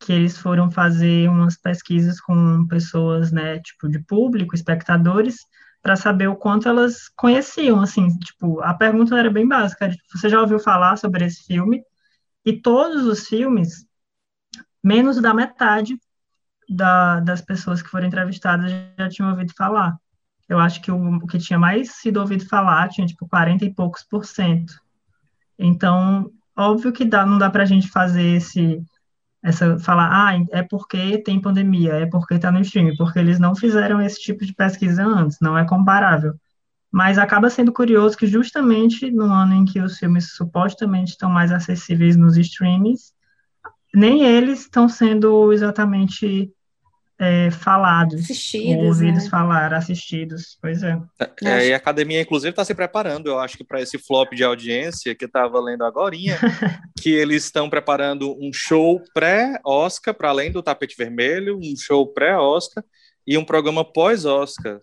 S2: que eles foram fazer umas pesquisas com pessoas, né, tipo, de público, espectadores, para saber o quanto elas conheciam, assim, tipo, a pergunta era bem básica, tipo, você já ouviu falar sobre esse filme? E todos os filmes, menos da metade, da, das pessoas que foram entrevistadas já tinham ouvido falar. Eu acho que o, o que tinha mais sido ouvido falar tinha, tipo, 40 e poucos por cento. Então, óbvio que dá, não dá para a gente fazer esse, essa, falar, ah, é porque tem pandemia, é porque está no streaming, porque eles não fizeram esse tipo de pesquisa antes, não é comparável. Mas acaba sendo curioso que justamente no ano em que os filmes supostamente estão mais acessíveis nos streamings, nem eles estão sendo exatamente é, falados, assistidos, ouvidos né? falar, assistidos, pois é.
S3: é e a academia, inclusive, está se preparando, eu acho que para esse flop de audiência que eu estava lendo agora, que eles estão preparando um show pré-Oscar, para além do tapete vermelho, um show pré-Oscar e um programa pós-Oscar,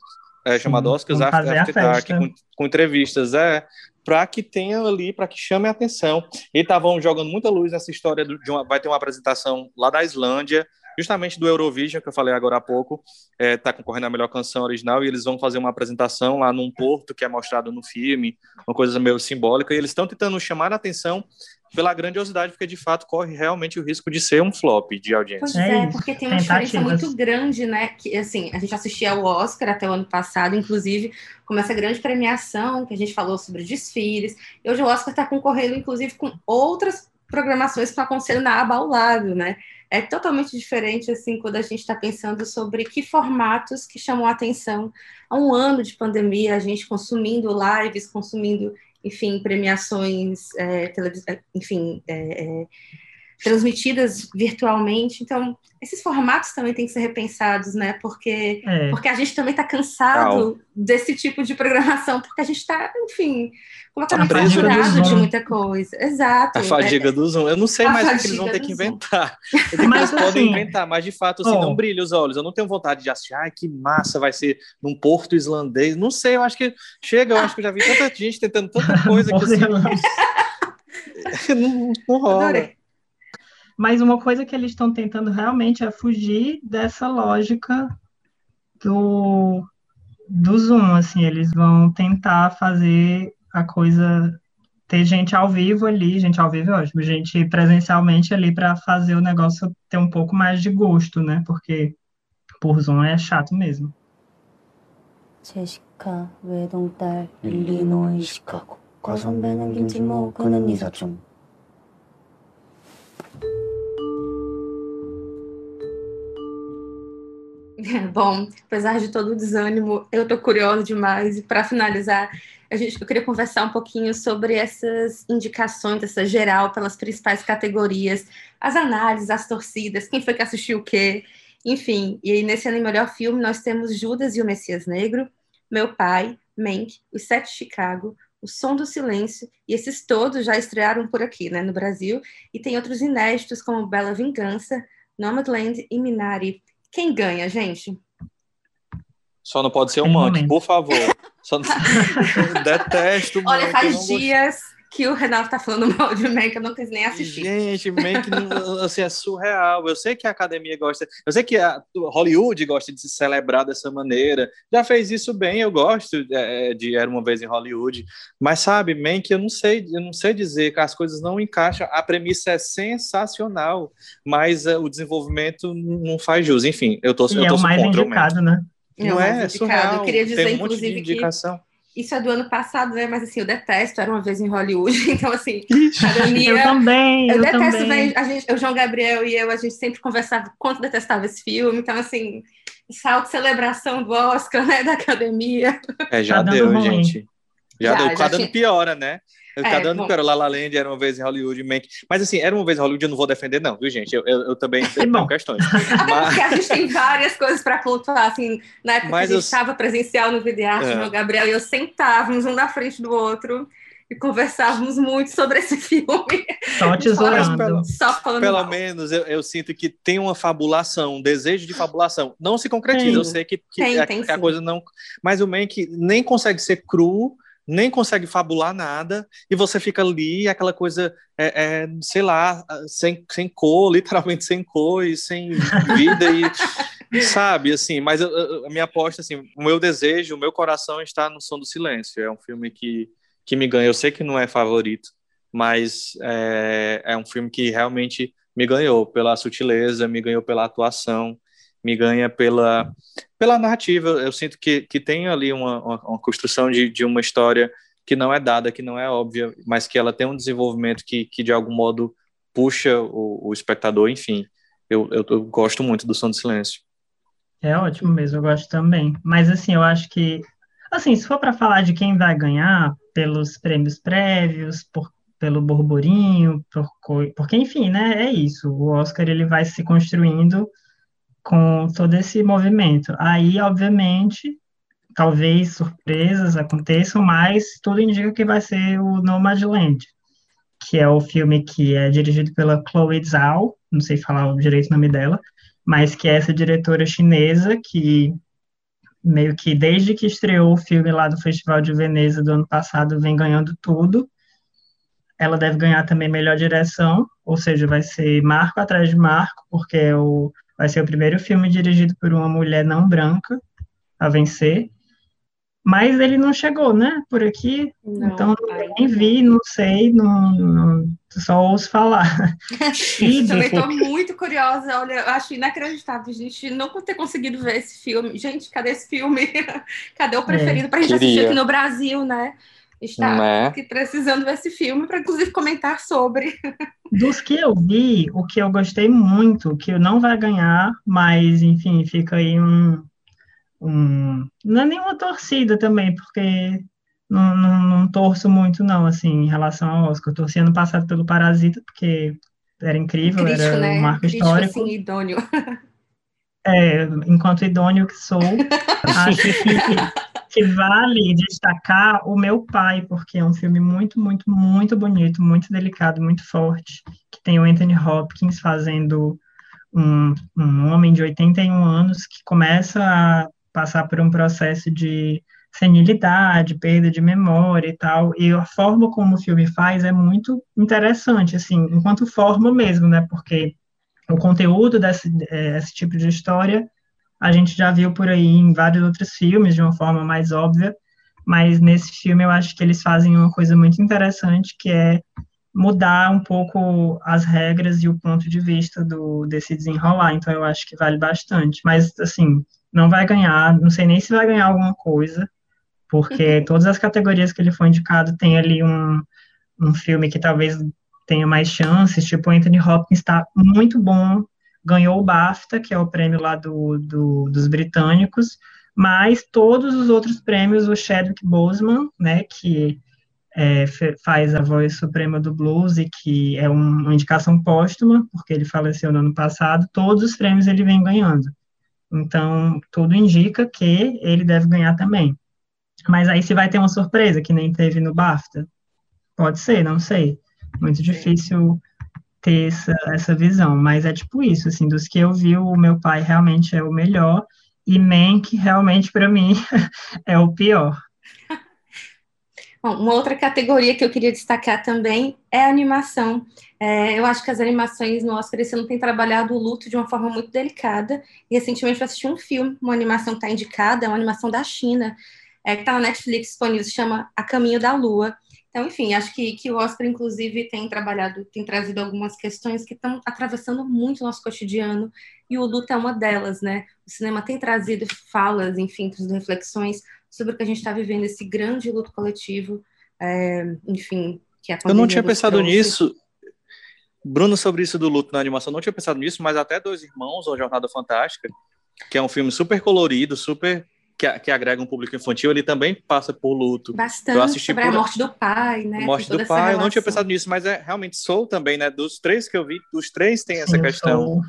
S3: é, chamado Oscars After, After Dark, com, com, entrevistas, é, para que tenha ali, para que chame a atenção. E estavam jogando muita luz nessa história de uma, vai ter uma apresentação lá da Islândia, justamente do Eurovision, que eu falei agora há pouco, está é, tá concorrendo à melhor canção original, e eles vão fazer uma apresentação lá num porto que é mostrado no filme, uma coisa meio simbólica, e eles estão tentando chamar a atenção pela grandiosidade, porque de fato corre realmente o risco de ser um flop de audiência.
S1: Pois é, é porque tem uma diferença muito grande, né? Que assim, a gente assistia ao Oscar até o ano passado, inclusive, com essa grande premiação que a gente falou sobre desfiles. E hoje o Oscar está concorrendo, inclusive, com outras programações para aconselho na aba ao lado, né? É totalmente diferente assim quando a gente está pensando sobre que formatos que chamam a atenção há um ano de pandemia, a gente consumindo lives, consumindo, enfim, premiações, é, é enfim, é, é, transmitidas virtualmente. Então, esses formatos também têm que ser repensados, né? Porque, é. porque a gente também está cansado desse tipo de programação, porque a gente está, enfim, completamente tá saturado de muita coisa. Exato.
S3: A fadiga é, do Zoom. Eu não sei mais o que eles vão ter que inventar. mas eles podem inventar, mas de fato, assim, oh. não brilha os olhos. Eu não tenho vontade de assistir, ai, que massa vai ser num porto islandês. Não sei, eu acho que chega, eu acho que eu já vi tanta gente tentando tanta coisa que assim, não, não rola. Adorei.
S2: Mas uma coisa que eles estão tentando realmente é fugir dessa lógica do, do Zoom, assim, eles vão tentar fazer a coisa ter gente ao vivo ali, gente ao vivo é ótimo, gente presencialmente ali para fazer o negócio ter um pouco mais de gosto, né? Porque por Zoom é chato mesmo. 제시카 외동딸 일리노이 시카고 과선배는 김치모 그는 이사촌
S1: Bom, apesar de todo o desânimo, eu estou curiosa demais. E para finalizar, a gente, eu queria conversar um pouquinho sobre essas indicações, essa geral, pelas principais categorias, as análises, as torcidas, quem foi que assistiu o quê, enfim. E aí, nesse ano, melhor filme, nós temos Judas e o Messias Negro, Meu Pai, Mank, Os Sete de Chicago, O Som do Silêncio, e esses todos já estrearam por aqui, né, no Brasil, e tem outros inéditos como Bela Vingança, Nomadland e Minari. Quem ganha, gente?
S3: Só não pode ser o um Monkey, por favor. Só não... Detesto o
S1: Olha, faz dias que o Renato tá falando mal de Mank, eu não quis nem assistir.
S3: Gente, Mank assim, é surreal. Eu sei que a academia gosta, eu sei que a Hollywood gosta de se celebrar dessa maneira. Já fez isso bem, eu gosto é, de Era uma vez em Hollywood. Mas sabe, Mank, eu não sei, eu não sei dizer que as coisas não encaixam. A premissa é sensacional, mas uh, o desenvolvimento não faz jus. Enfim, eu tô,
S2: e
S3: eu
S2: é
S3: tô
S2: o mais
S3: contra
S2: indicado, né?
S3: Não é, é surreal.
S1: Eu queria dizer,
S3: Tem um monte de
S1: inclusive,
S3: indicação.
S1: que isso é do ano passado, né? Mas assim, eu detesto, era uma vez em Hollywood, então assim,
S2: academia. Eu também.
S1: Eu,
S2: eu
S1: detesto
S2: também.
S1: a gente, o João Gabriel e eu, a gente sempre conversava quanto detestava esse filme, então assim, salto celebração do Oscar, né? Da academia.
S3: É, já
S2: Tá
S3: deu,
S2: ruim.
S3: gente. Já,
S1: Já,
S3: deu.
S1: já
S3: Cada ano piora, né? Cada
S1: É,
S3: ano
S1: bom.
S3: piora. La La Land era uma vez em Hollywood, Mank. Mas assim, era uma vez em Hollywood, eu não vou defender, não, viu, gente? Eu, eu, eu também tenho questões.
S1: Até
S3: Mas-
S1: porque a gente tem várias coisas para pontuar, assim, na época
S3: Mas
S1: que a
S3: eu-
S1: gente estava presencial no Videarte,
S3: É.
S1: o João Gabriel e eu sentávamos um na frente do outro e conversávamos muito sobre esse filme,
S2: Só tesourando.
S3: pelo-
S1: só falando
S3: Pelo
S1: mal.
S3: menos eu, eu sinto que tem uma fabulação, um desejo de fabulação. Não se concretiza,
S2: Tem.
S3: eu sei que, que
S1: Tem,
S3: a,
S1: tem
S3: que a coisa não. Mas o Mank nem consegue ser cru, nem consegue fabular nada, e você fica ali, aquela coisa, é, é, sei lá, sem, sem cor, literalmente sem cor e sem vida, e sabe, assim. Mas eu- a minha aposta, assim, o meu desejo, o meu coração está no Som do Silêncio. É um filme que, que me ganha. Eu sei que não é favorito, mas é, é um filme que realmente me ganhou pela sutileza, me ganhou pela atuação, me ganha pela, pela narrativa. Eu sinto que, que tem ali uma, uma, uma construção de, de uma história que não é dada, que não é óbvia, mas que ela tem um desenvolvimento que, que de algum modo puxa o, o espectador. Enfim, eu, eu, eu gosto muito do Som do Silêncio.
S2: É ótimo mesmo, eu gosto também. Mas assim, eu acho que, assim, se for para falar de quem vai ganhar pelos prêmios prévios, por, pelo burburinho, por, porque enfim, né, é isso. O Oscar ele vai se construindo com todo esse movimento. Aí, obviamente, talvez surpresas aconteçam, mas tudo indica que vai ser o Nomadland, que é o filme que é dirigido pela Chloe Zhao, não sei falar direito o nome dela, mas que é essa diretora chinesa que meio que desde que estreou o filme lá do Festival de Veneza do ano passado vem ganhando tudo. Ela deve ganhar também melhor direção, ou seja, vai ser marco atrás de marco, porque é o, vai ser o primeiro filme dirigido por uma mulher não branca a vencer. Mas ele não chegou, né? Por aqui,
S1: Não,
S2: então
S1: ainda
S2: nem vi, não sei, não, não- só ouço falar.
S1: Também estou muito curiosa, olha, eu acho inacreditável a gente não ter conseguido ver esse filme. Gente, cadê esse filme? Cadê o preferido para a gente assistir
S3: Queria.
S1: aqui no Brasil, né? Está aqui precisando ver esse filme para, inclusive, comentar sobre.
S2: Dos que eu vi, o que eu gostei muito, que não vai ganhar, mas enfim, fica aí um, um não é nenhuma torcida também, porque não, não, não torço muito não, assim, em relação ao Oscar. Eu torci ano passado pelo Parasita, porque era incrível,
S1: Crítico,
S2: era
S1: né?
S2: um marco
S1: Crítico,
S2: histórico.
S1: assim, idôneo.
S2: É, enquanto idôneo que sou, acho que, que vale destacar o meu pai, porque é um filme muito, muito, muito bonito, muito delicado, muito forte, que tem o Anthony Hopkins fazendo um, um homem de 81 anos que começa a passar por um processo de senilidade, perda de memória e tal, e a forma como o filme faz é muito interessante, assim, enquanto forma mesmo, né, porque o conteúdo desse, eh, tipo de história a gente já viu por aí em vários outros filmes de uma forma mais óbvia, mas nesse filme eu acho que eles fazem uma coisa muito interessante que é mudar um pouco as regras e o ponto de vista do desse desenrolar, então eu acho que vale bastante, mas assim, não vai ganhar, não sei nem se vai ganhar alguma coisa, porque todas as categorias que ele foi indicado tem ali um, um filme que talvez tenha mais chances, tipo Anthony Hopkins está muito bom, ganhou o BAFTA, que é o prêmio lá do, do, dos britânicos, mas todos os outros prêmios, o Chadwick Boseman, né, que é, faz a voz suprema do blues e que é um, uma indicação póstuma, porque ele faleceu no ano passado, todos os prêmios ele vem ganhando. Então, tudo indica que ele deve ganhar também. Mas aí se vai ter uma surpresa, que nem teve no BAFTA? Pode ser, não sei. Muito difícil ter essa, essa visão, mas é tipo isso, assim, dos que eu vi, o meu pai realmente é o melhor, e Mank realmente, para mim, é o pior.
S1: Bom, uma outra categoria que eu queria destacar também é a animação. É, eu acho que as animações no Oscar esse ano têm trabalhado o luto de uma forma muito delicada. E recentemente eu assisti um filme, uma animação que está indicada, é uma animação da China, é, que está na Netflix disponível, se chama A Caminho da Lua. Então, enfim, acho que, que o Oscar, inclusive, tem trabalhado, tem trazido algumas questões que estão atravessando muito o nosso cotidiano, e o luto é uma delas, né? O cinema tem trazido falas, enfim, reflexões sobre o que a gente está vivendo, esse grande luto coletivo, é, enfim, que a
S3: Eu não tinha pensado trouxe. nisso. Bruno, sobre isso do luto na animação, não tinha pensado nisso, mas até Dois Irmãos, ou Jornada Fantástica, que é um filme super colorido, super que, que, agrega um público infantil, ele também passa por luto.
S1: Bastante, eu assisti sobre por... a morte do pai, né?
S3: Morte do pai, eu não tinha pensado nisso, mas é realmente sou também, né? Dos três que eu vi, os três têm essa Sim, questão. Sou.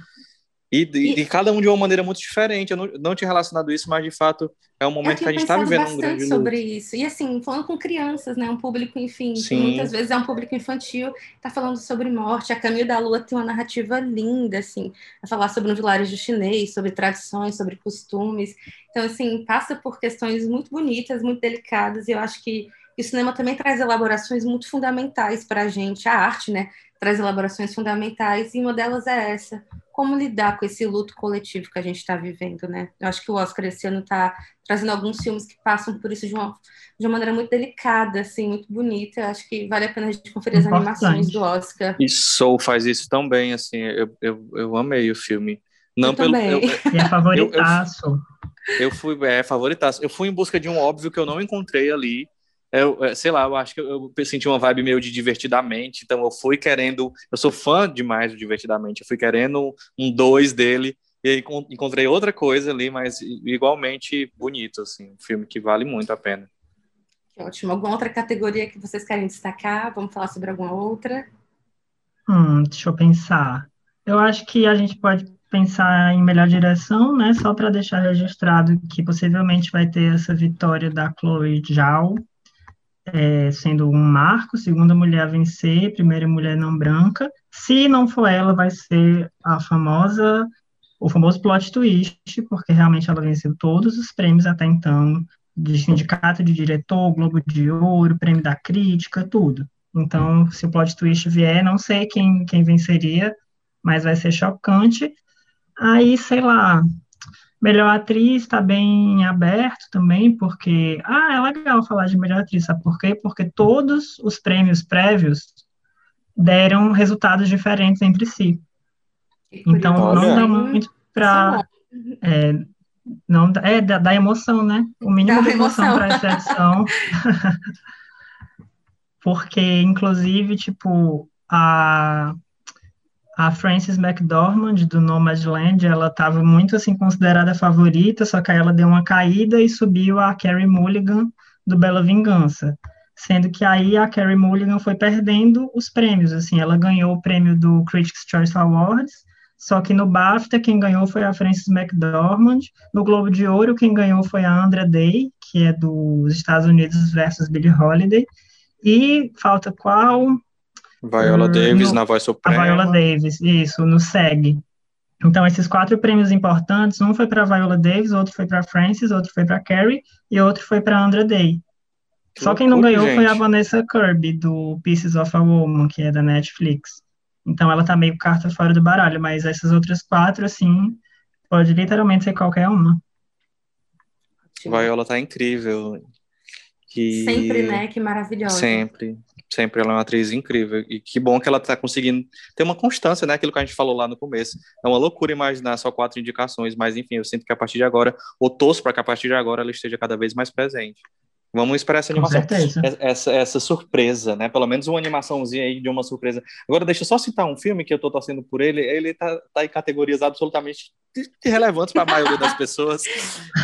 S3: E de, cada um de uma maneira muito diferente. Eu não, não tinha relacionado isso, mas de fato é um momento que a gente está vivendo um grande luto.
S1: sobre isso. E assim, falando com crianças, né? Um público, enfim, muitas vezes é um público infantil, está falando sobre morte. A Caminho da Lua tem uma narrativa linda, assim, a falar sobre um vilarejo chinês, sobre tradições, sobre costumes. Então, assim, passa por questões muito bonitas, muito delicadas, e eu acho que o cinema também traz elaborações muito fundamentais para a gente, a arte, né? Traz elaborações fundamentais, e uma delas é essa, como lidar com esse luto coletivo que a gente está vivendo, né? Eu acho que o Oscar esse ano está trazendo alguns filmes que passam por isso de uma, de uma maneira muito delicada, assim, muito bonita. Eu acho que vale a pena a gente conferir as animações do Oscar.
S3: E Soul faz isso tão bem, assim, eu, eu, eu amei o filme. Não
S1: eu
S3: pelo.
S1: Também. Eu,
S2: é favoritaço.
S3: Eu, eu, fui, é favoritaço. Eu fui em busca de um óbvio que eu não encontrei ali eu, é, sei lá, eu acho que eu, eu senti uma vibe meio de divertidamente, então eu fui querendo, eu sou fã demais do divertidamente, eu fui querendo um dois dele, e aí encontrei outra coisa ali, mas igualmente bonito, assim, um filme que vale muito a pena.
S1: Ótimo. Alguma outra categoria que vocês querem destacar? Vamos falar sobre alguma outra?
S2: Hum, deixa eu pensar. Eu acho que a gente pode pensar em melhor direção, né? Só para deixar registrado que possivelmente vai ter essa vitória da Chloe Zhao, é, sendo um marco, segunda mulher a vencer, primeira mulher não branca. Se não for ela, vai ser a famosa, o famoso plot twist, porque realmente ela venceu todos os prêmios até então, de sindicato de diretor, Globo de Ouro, prêmio da crítica, tudo. Então, se o plot twist vier, não sei quem, quem venceria, mas vai ser chocante. Aí, sei lá, Melhor atriz está bem aberto também, porque. Ah, é legal falar de melhor atriz, sabe por quê? Porque todos os prêmios prévios deram resultados diferentes entre si. Então, não dá muito para. É, não, é da, da, emoção, né? O mínimo da de emoção para essa edição. porque, inclusive, tipo, a a Frances McDormand, do Nomadland, ela estava muito, assim, considerada favorita, só que aí ela deu uma caída e subiu a Carrie Mulligan, do Bela Vingança. Sendo que aí a Carrie Mulligan foi perdendo os prêmios, assim, ela ganhou o prêmio do Critics' Choice Awards, só que no BAFTA quem ganhou foi a Frances McDormand, no Globo de Ouro quem ganhou foi a Andra Day, que é dos Estados Unidos versus Billie Holiday, e falta qual?
S3: Viola Davis no, na voz suprema.
S2: A Viola Davis, isso, no SEG. Então, esses quatro prêmios importantes, um foi para Viola Davis, outro foi para Francis, outro foi para Carrie e outro foi para Andra Day. Que Só quem não ganhou gente. foi a Vanessa Kirby, do Pieces of a Woman, que é da Netflix. Então, ela tá meio carta fora do baralho, mas essas outras quatro, assim, pode literalmente ser qualquer uma.
S3: Viola tá incrível.
S1: Que... Sempre, né? Que maravilhosa.
S3: Sempre sempre ela é uma atriz incrível e que bom que ela está conseguindo ter uma constância, né? Aquilo que a gente falou lá no começo. É uma loucura imaginar só quatro indicações, mas enfim, eu sinto que a partir de agora, ou torço para que a partir de agora ela esteja cada vez mais presente. Vamos esperar essa animação. Essa, essa surpresa, né? Pelo menos uma animaçãozinha aí de uma surpresa. Agora, deixa eu só citar um filme que eu tô torcendo por ele. Ele tá, tá em categorias absolutamente irrelevantes para a maioria das pessoas.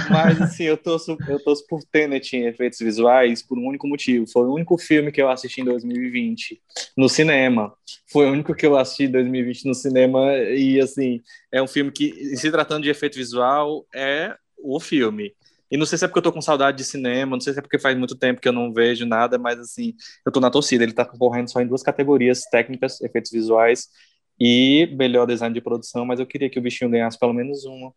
S3: Mas, assim, eu torço, eu torço por Tenet em efeitos visuais por um único motivo. Foi o único filme que eu assisti em 2020 no cinema. Foi o único que eu assisti em 2020 no cinema. E, assim, é um filme que, se tratando de efeito visual, é o filme. E não sei se é porque eu tô com saudade de cinema, não sei se é porque faz muito tempo que eu não vejo nada, mas assim, eu tô na torcida. Ele tá concorrendo só em duas categorias, técnicas, efeitos visuais e melhor design de produção, mas eu queria que o bichinho ganhasse pelo menos uma.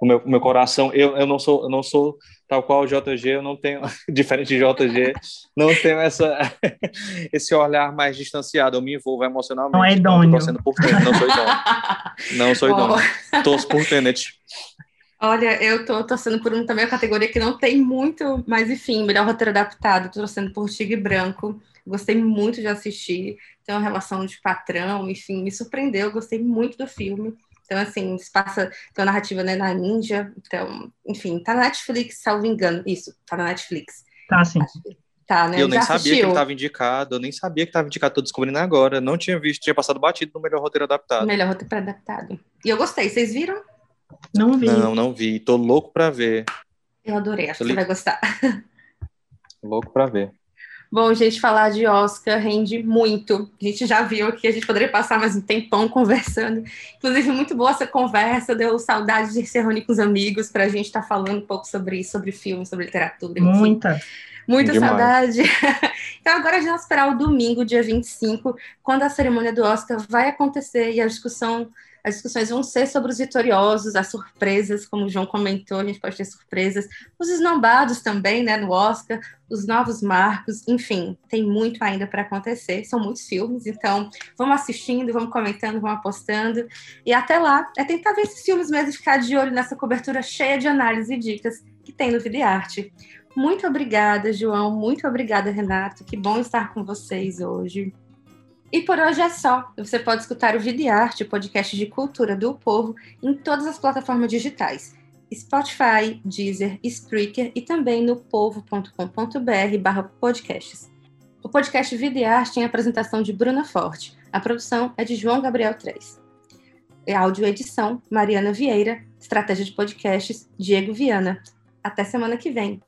S3: o meu, o meu coração, eu, eu não sou, eu não sou tal qual o JG, eu não tenho, diferente de JG, não tenho essa, esse olhar mais distanciado, eu me envolvo emocionalmente.
S2: Não é idôneo.
S3: Não, por Tenet, não sou idôneo. Não sou idôneo. Torço por Tenet.
S1: Olha, eu tô torcendo por um também a categoria que não tem muito, mas enfim, melhor roteiro adaptado, tô torcendo por Tigre Branco. Gostei muito de assistir, tem uma relação de patrão, enfim, me surpreendeu, gostei muito do filme. Então, assim, se passa, tem uma narrativa né, na Índia, então, enfim, tá na Netflix, salvo engano, isso, tá na Netflix.
S2: Tá, sim.
S1: Tá, né?
S3: Eu nem
S1: Já
S3: sabia
S1: assistiu?
S3: que ele estava indicado, eu nem sabia que estava indicado, tô descobrindo agora, não tinha visto, tinha passado batido no melhor roteiro adaptado.
S1: Melhor roteiro adaptado. E eu gostei, vocês viram?
S2: Não vi.
S3: Não, não vi, tô louco pra ver,
S1: Eu adorei, acho que você vai gostar.
S3: louco pra ver.
S1: Bom, gente, falar de Oscar rende muito. A gente já viu que a gente poderia passar mais um tempão conversando. Inclusive, muito boa essa conversa. Deu saudade de se reunir com os amigos para a gente estar falando um pouco sobre isso, sobre filme, sobre literatura. enfim.
S2: Muita.
S1: Muita
S3: Demais.
S1: saudade. então, agora a gente vai esperar o domingo, dia 25, quando a cerimônia do Oscar vai acontecer e a discussão, as discussões vão ser sobre os vitoriosos, as surpresas, como o João comentou, a gente pode ter surpresas, os esnobados também, né, no Oscar, os novos marcos, enfim, tem muito ainda para acontecer. São muitos filmes, então vamos assistindo, vamos comentando, vamos apostando. E até lá, é tentar ver esses filmes mesmo e ficar de olho nessa cobertura cheia de análise e dicas que tem no Vida e Arte. Muito obrigada, João. Muito obrigada, Renato. Que bom estar com vocês hoje. E por hoje é só. Você pode escutar o Vida e Arte, podcast de cultura do povo, em todas as plataformas digitais. Spotify, Deezer, Spreaker e também no povo.com.br barra podcasts. O podcast Vida e Arte tem a apresentação de Bruna Forte. A produção é de João Gabriel 3. E áudio edição, Mariana Vieira. Estratégia de podcasts, Diego Viana. Até semana que vem.